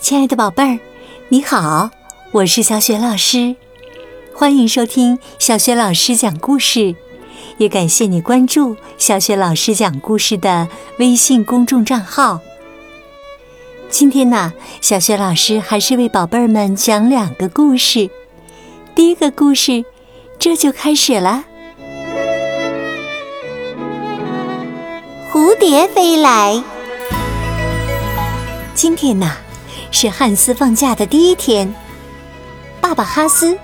亲爱的宝贝儿，你好，我是小雪老师，欢迎收听小雪老师讲故事，也感谢你关注小雪老师讲故事的微信公众账号。今天呢，小雪老师还是为宝贝儿们讲两个故事。第一个故事，这就开始了。蝴蝶飞来。今天呢，是汉斯放假的第一天。爸爸哈斯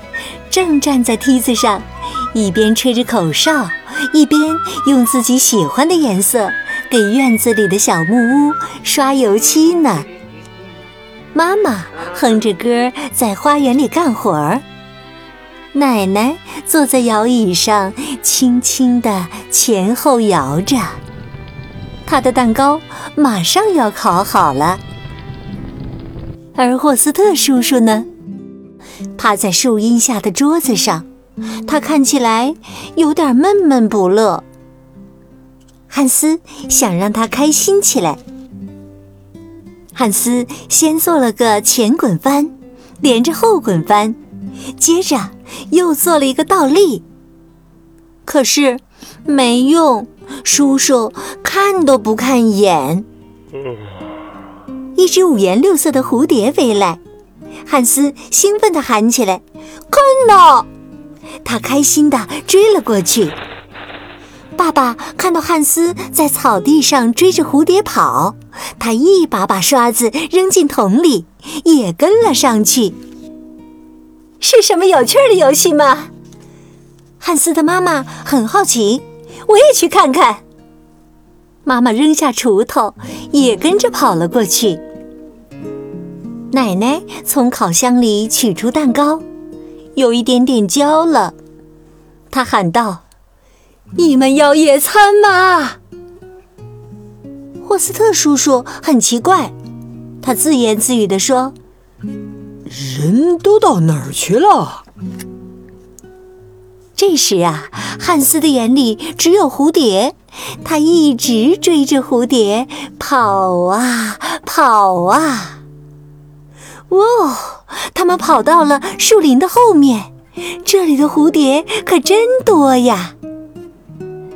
正站在梯子上，一边吹着口哨，一边用自己喜欢的颜色给院子里的小木屋刷油漆呢。妈妈哼着歌在花园里干活儿，奶奶坐在摇椅上，轻轻地前后摇着。她的蛋糕马上要烤好了。而霍斯特叔叔呢，趴在树荫下的桌子上，他看起来有点闷闷不乐。汉斯想让他开心起来。汉斯先做了个前滚翻，连着后滚翻，接着又做了一个倒立。可是没用，叔叔看都不看一眼。一只五颜六色的蝴蝶飞来，汉斯兴奋地喊起来：“看呐！”他开心地追了过去。爸爸看到汉斯在草地上追着蝴蝶跑，他一把把刷子扔进桶里，也跟了上去。是什么有趣的游戏吗？汉斯的妈妈很好奇，我也去看看。妈妈扔下锄头，也跟着跑了过去。奶奶从烤箱里取出蛋糕，有一点点焦了。她喊道：“你们要野餐吗？”霍斯特叔叔很奇怪，他自言自语地说：“人都到哪儿去了？”这时啊，汉斯的眼里只有蝴蝶，他一直追着蝴蝶跑啊跑啊。哦，他们跑到了树林的后面，这里的蝴蝶可真多呀。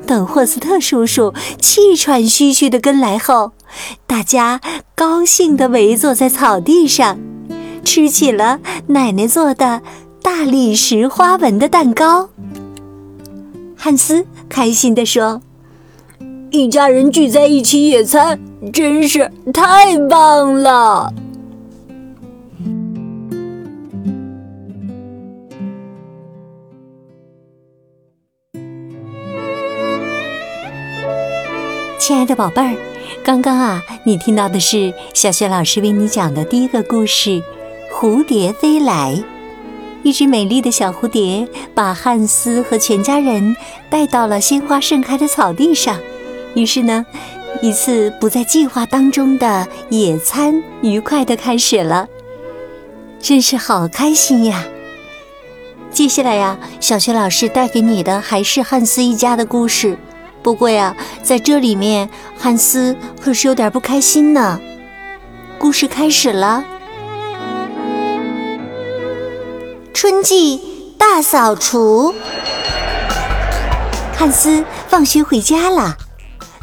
等霍斯特叔叔气喘吁吁地跟来后，大家高兴地围坐在草地上，吃起了奶奶做的大理石花纹的蛋糕。汉斯开心地说：“一家人聚在一起野餐，真是太棒了。”亲爱的宝贝儿，刚刚啊，你听到的是小雪老师为你讲的第一个故事《蝴蝶飞来》。一只美丽的小蝴蝶把汉斯和全家人带到了鲜花盛开的草地上，于是呢，一次不在计划当中的野餐愉快的开始了。真是好开心呀！接下来呀，小雪老师带给你的还是汉斯一家的故事。不过呀，在这里面，汉斯可是有点不开心呢。故事开始了。春季大扫除。汉斯放学回家了。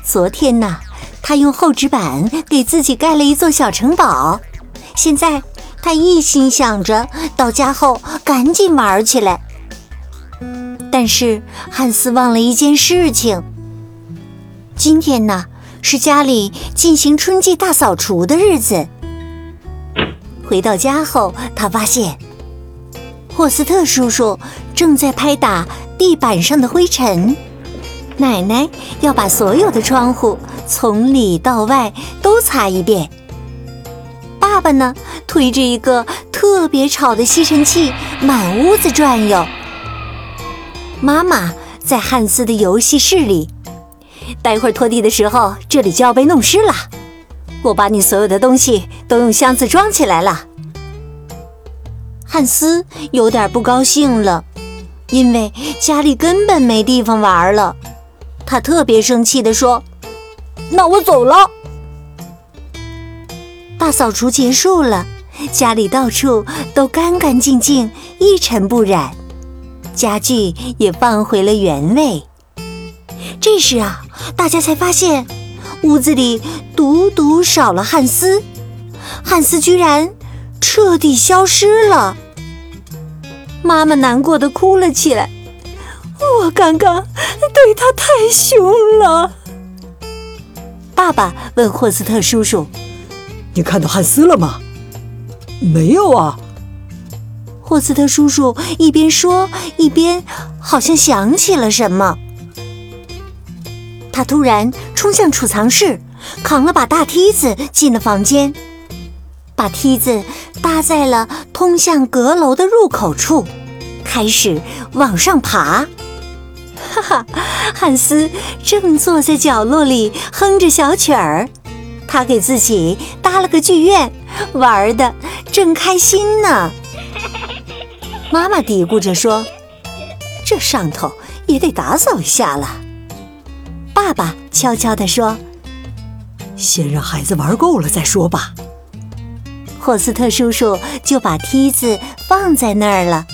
昨天呢，他用厚纸板给自己盖了一座小城堡。现在他一心想着到家后赶紧玩起来。但是汉斯忘了一件事情。今天呢，是家里进行春季大扫除的日子。回到家后，他发现霍斯特叔叔正在拍打地板上的灰尘，奶奶要把所有的窗户从里到外都擦一遍。爸爸呢，推着一个特别吵的吸尘器满屋子转悠。妈妈在汉斯的游戏室里。待会儿拖地的时候，这里就要被弄湿了。我把你所有的东西都用箱子装起来了。汉斯有点不高兴了，因为家里根本没地方玩了。他特别生气地说：“那我走了。”大扫除结束了，家里到处都干干净净，一尘不染，家具也放回了原位。这时啊，大家才发现屋子里独独少了汉斯，汉斯居然彻底消失了。妈妈难过的哭了起来，我刚刚对他太凶了。爸爸问霍斯特叔叔：“你看到汉斯了吗？”“没有啊。”霍斯特叔叔一边说一边好像想起了什么。他突然冲向储藏室，扛了把大梯子进了房间，把梯子搭在了通向阁楼的入口处，开始往上爬。哈哈，汉斯正坐在角落里哼着小曲儿，他给自己搭了个剧院，玩的正开心呢。妈妈嘀咕着说：“这上头也得打扫一下了。”爸爸悄悄地说：“先让孩子玩够了再说吧。”霍斯特叔叔就把梯子放在那儿了，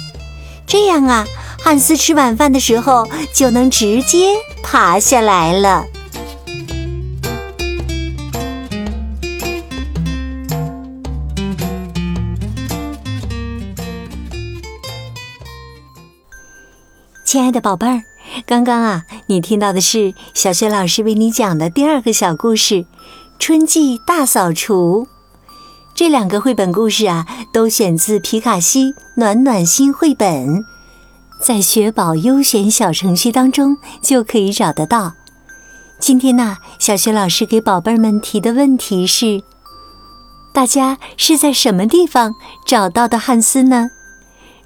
这样啊。汉斯吃晚饭的时候就能直接爬下来了。亲爱的宝贝儿，刚刚啊，你听到的是小雪老师为你讲的第二个小故事《春季大扫除》。这两个绘本故事啊，都选自皮卡西暖暖心绘本。在雪宝优选小程序当中就可以找得到。今天呢，小雪老师给宝贝儿们提的问题是：大家是在什么地方找到的汉斯呢？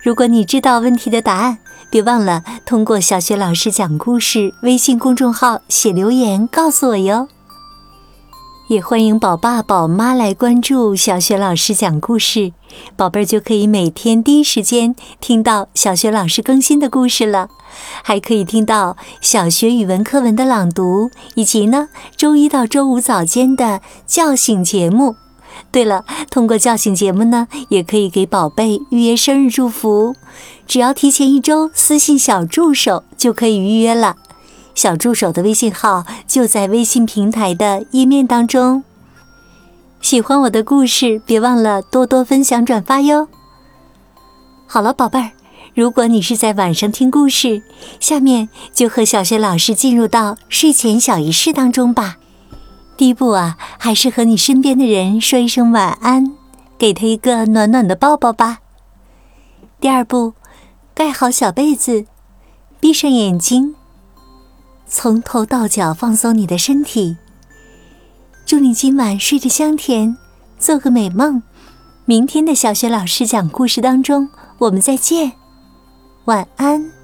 如果你知道问题的答案，别忘了通过小雪老师讲故事微信公众号写留言告诉我哟。也欢迎宝爸宝妈来关注小雪老师讲故事，宝贝儿就可以每天第一时间听到小雪老师更新的故事了，还可以听到小学语文课文的朗读，以及呢周一到周五早间的叫醒节目。对了，通过叫醒节目呢，也可以给宝贝预约生日祝福，只要提前一周私信小助手就可以预约了。小助手的微信号就在微信平台的页面当中。喜欢我的故事，别忘了多多分享转发哟。好了，宝贝儿，如果你是在晚上听故事，下面就和小学老师进入到睡前小仪式当中吧。第一步啊，还是和你身边的人说一声晚安，给他一个暖暖的抱抱吧。第二步，盖好小被子，闭上眼睛。从头到脚放松你的身体，祝你今晚睡得香甜，做个美梦。明天的小学老师讲故事当中，我们再见，晚安。